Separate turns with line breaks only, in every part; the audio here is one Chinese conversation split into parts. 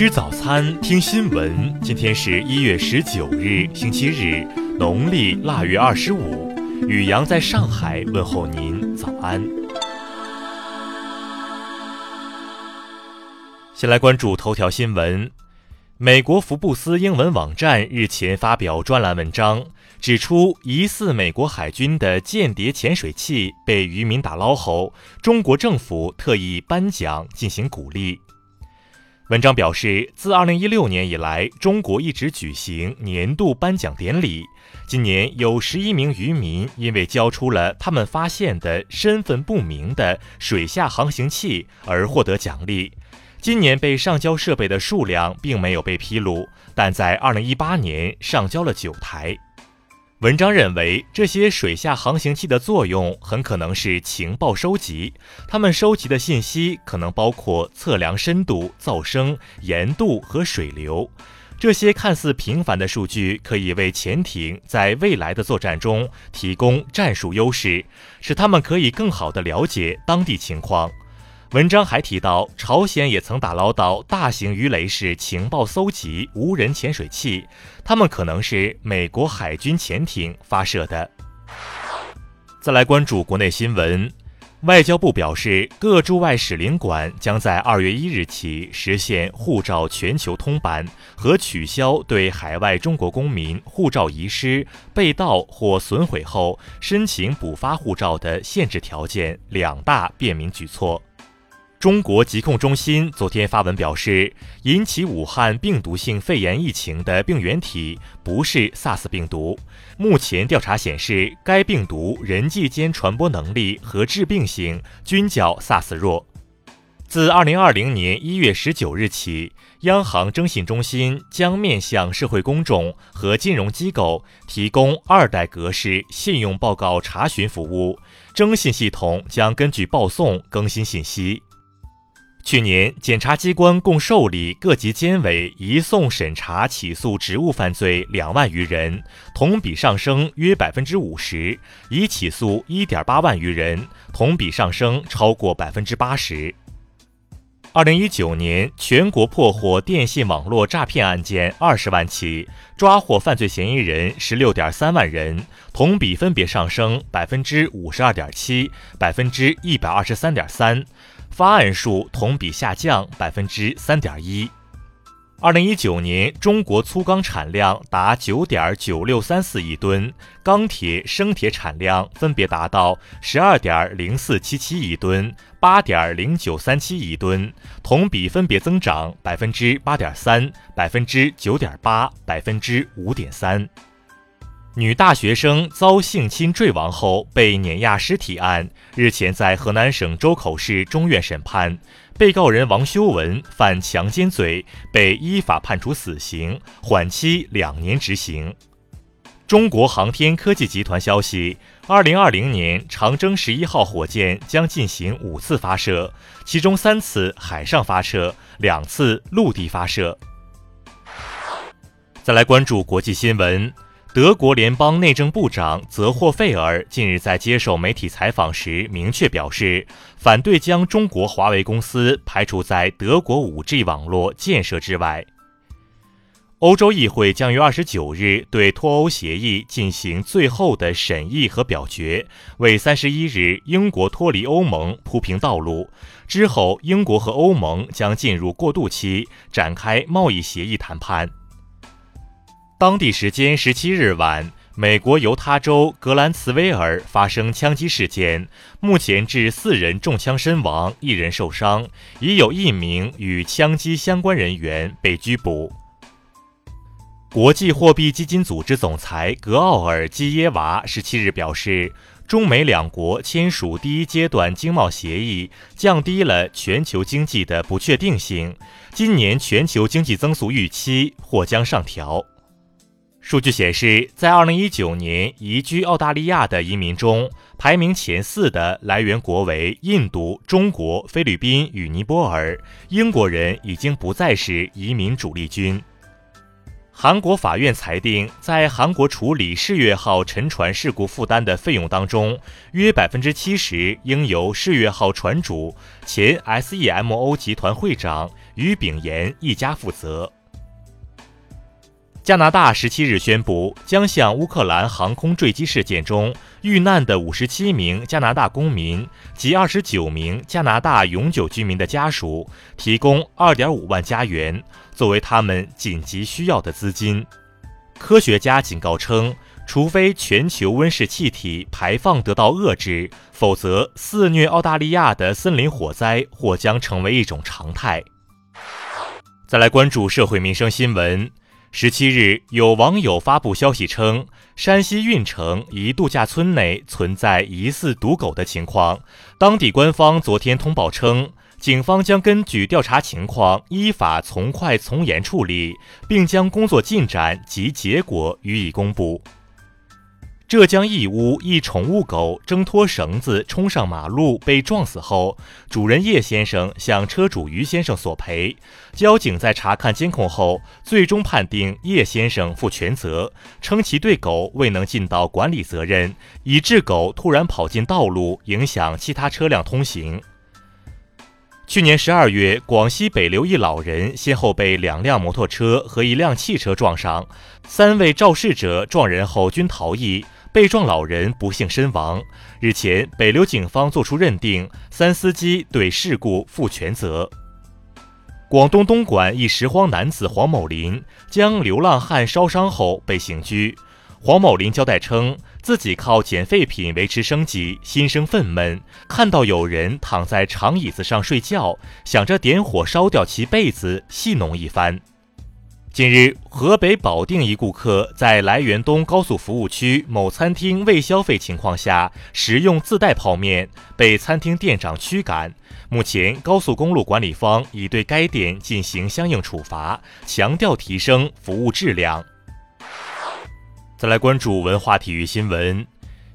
吃早餐，听新闻。今天是一月十九日，星期日，农历腊月二十五。雨阳在上海问候您，早安。先来关注头条新闻。美国福布斯英文网站日前发表专栏文章，指出疑似美国海军的间谍潜水器被渔民打捞后，中国政府特意颁奖进行鼓励。文章表示，自2016年以来，中国一直举行年度颁奖典礼。今年有11名渔民因为交出了他们发现的身份不明的水下航行器而获得奖励。今年被上交设备的数量并没有被披露，但在2018年上交了九台。文章认为，这些水下航行器的作用很可能是情报收集，他们收集的信息可能包括测量深度、噪声、盐度和水流。这些看似平凡的数据可以为潜艇在未来的作战中提供战术优势，使他们可以更好地了解当地情况。文章还提到，朝鲜也曾打捞到大型鱼雷式情报搜集无人潜水器，它们可能是美国海军潜艇发射的。再来关注国内新闻，外交部表示，各驻外使领馆将在二月一日起实现护照全球通版和取消对海外中国公民护照遗失、被盗或损毁后申请补发护照的限制条件两大便民举措。中国疾控中心昨天发文表示，引起武汉病毒性肺炎疫情的病原体不是 SARS 病毒。目前调查显示，该病毒人际间传播能力和致病性均较 SARS 弱。自2020年1月19日起，央行征信中心将面向社会公众和金融机构提供二代格式信用报告查询服务，征信系统将根据报送更新信息。去年，检察机关共受理各级监委移送审查起诉职务犯罪两万余人，同比上升约百分之五十；已起诉一点八万余人，同比上升超过百分之八十。二零一九年，全国破获电信网络诈骗案件二十万起，抓获犯罪嫌疑人十六点三万人，同比分别上升百分之五十二点七、百分之一百二十三点三。发案数同比下降百分之三点一。二零一九年，中国粗钢产量达九点九六三四亿吨，钢铁、生铁产量分别达到十二点零四七七亿吨、八点零九三七亿吨，同比分别增长百分之八点三、百分之九点八、百分之五点三。女大学生遭性侵坠亡后被碾压尸体案，日前在河南省周口市中院审判，被告人王修文犯强奸罪，被依法判处死刑，缓期两年执行。中国航天科技集团消息，二零二零年长征十一号火箭将进行五次发射，其中三次海上发射，两次陆地发射。再来关注国际新闻。德国联邦内政部长泽霍费尔近日在接受媒体采访时明确表示，反对将中国华为公司排除在德国 5G 网络建设之外。欧洲议会将于二十九日对脱欧协议进行最后的审议和表决，为三十一日英国脱离欧盟铺平道路。之后，英国和欧盟将进入过渡期，展开贸易协议谈判。当地时间十七日晚，美国犹他州格兰茨威尔发生枪击事件，目前致四人中枪身亡，一人受伤，已有一名与枪击相关人员被拘捕。国际货币基金组织总裁格奥尔基耶娃十七日表示，中美两国签署第一阶段经贸协议，降低了全球经济的不确定性，今年全球经济增速预期或将上调。数据显示，在2019年移居澳大利亚的移民中，排名前四的来源国为印度、中国、菲律宾与尼泊尔。英国人已经不再是移民主力军。韩国法院裁定，在韩国处理世越号沉船事故负担的费用当中，约百分之七十应由世越号船主、前 SEMO 集团会长于炳炎一家负责。加拿大十七日宣布，将向乌克兰航空坠机事件中遇难的五十七名加拿大公民及二十九名加拿大永久居民的家属提供二点五万加元，作为他们紧急需要的资金。科学家警告称，除非全球温室气体排放得到遏制，否则肆虐澳大利亚的森林火灾或将成为一种常态。再来关注社会民生新闻。十七日，有网友发布消息称，山西运城一度假村内存在疑似毒狗的情况。当地官方昨天通报称，警方将根据调查情况，依法从快从严处理，并将工作进展及结果予以公布。浙江义乌一宠物狗挣脱绳子冲上马路被撞死后，主人叶先生向车主于先生索赔。交警在查看监控后，最终判定叶先生负全责，称其对狗未能尽到管理责任，以致狗突然跑进道路，影响其他车辆通行。去年十二月，广西北流一老人先后被两辆摩托车和一辆汽车撞上，三位肇事者撞人后均逃逸。被撞老人不幸身亡。日前，北流警方作出认定，三司机对事故负全责。广东东莞一拾荒男子黄某林将流浪汉烧伤后被刑拘。黄某林交代称，自己靠捡废品维持生计，心生愤懑，看到有人躺在长椅子上睡觉，想着点火烧掉其被子，戏弄一番。近日，河北保定一顾客在来源东高速服务区某餐厅未消费情况下食用自带泡面，被餐厅店长驱赶。目前，高速公路管理方已对该店进行相应处罚，强调提升服务质量。再来关注文化体育新闻，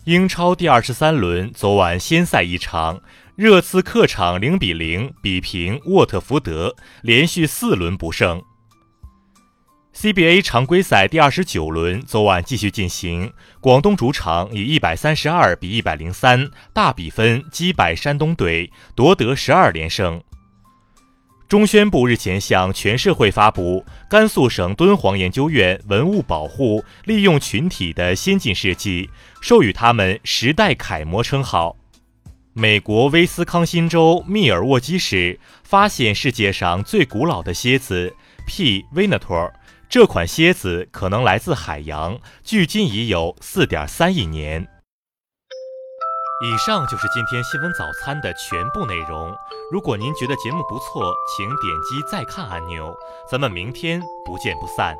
英超第二十三轮昨晚先赛一场，热刺客场零比零比平沃特福德，连续四轮不胜。CBA 常规赛第二十九轮昨晚继续进行，广东主场以一百三十二比一百零三大比分击败山东队，夺得十二连胜。中宣部日前向全社会发布甘肃省敦煌研究院文物保护利用群体的先进事迹，授予他们“时代楷模”称号。美国威斯康辛州密尔沃基市发现世界上最古老的蝎子 P. venator。这款蝎子可能来自海洋，距今已有四点三亿年。以上就是今天新闻早餐的全部内容。如果您觉得节目不错，请点击再看按钮。咱们明天不见不散。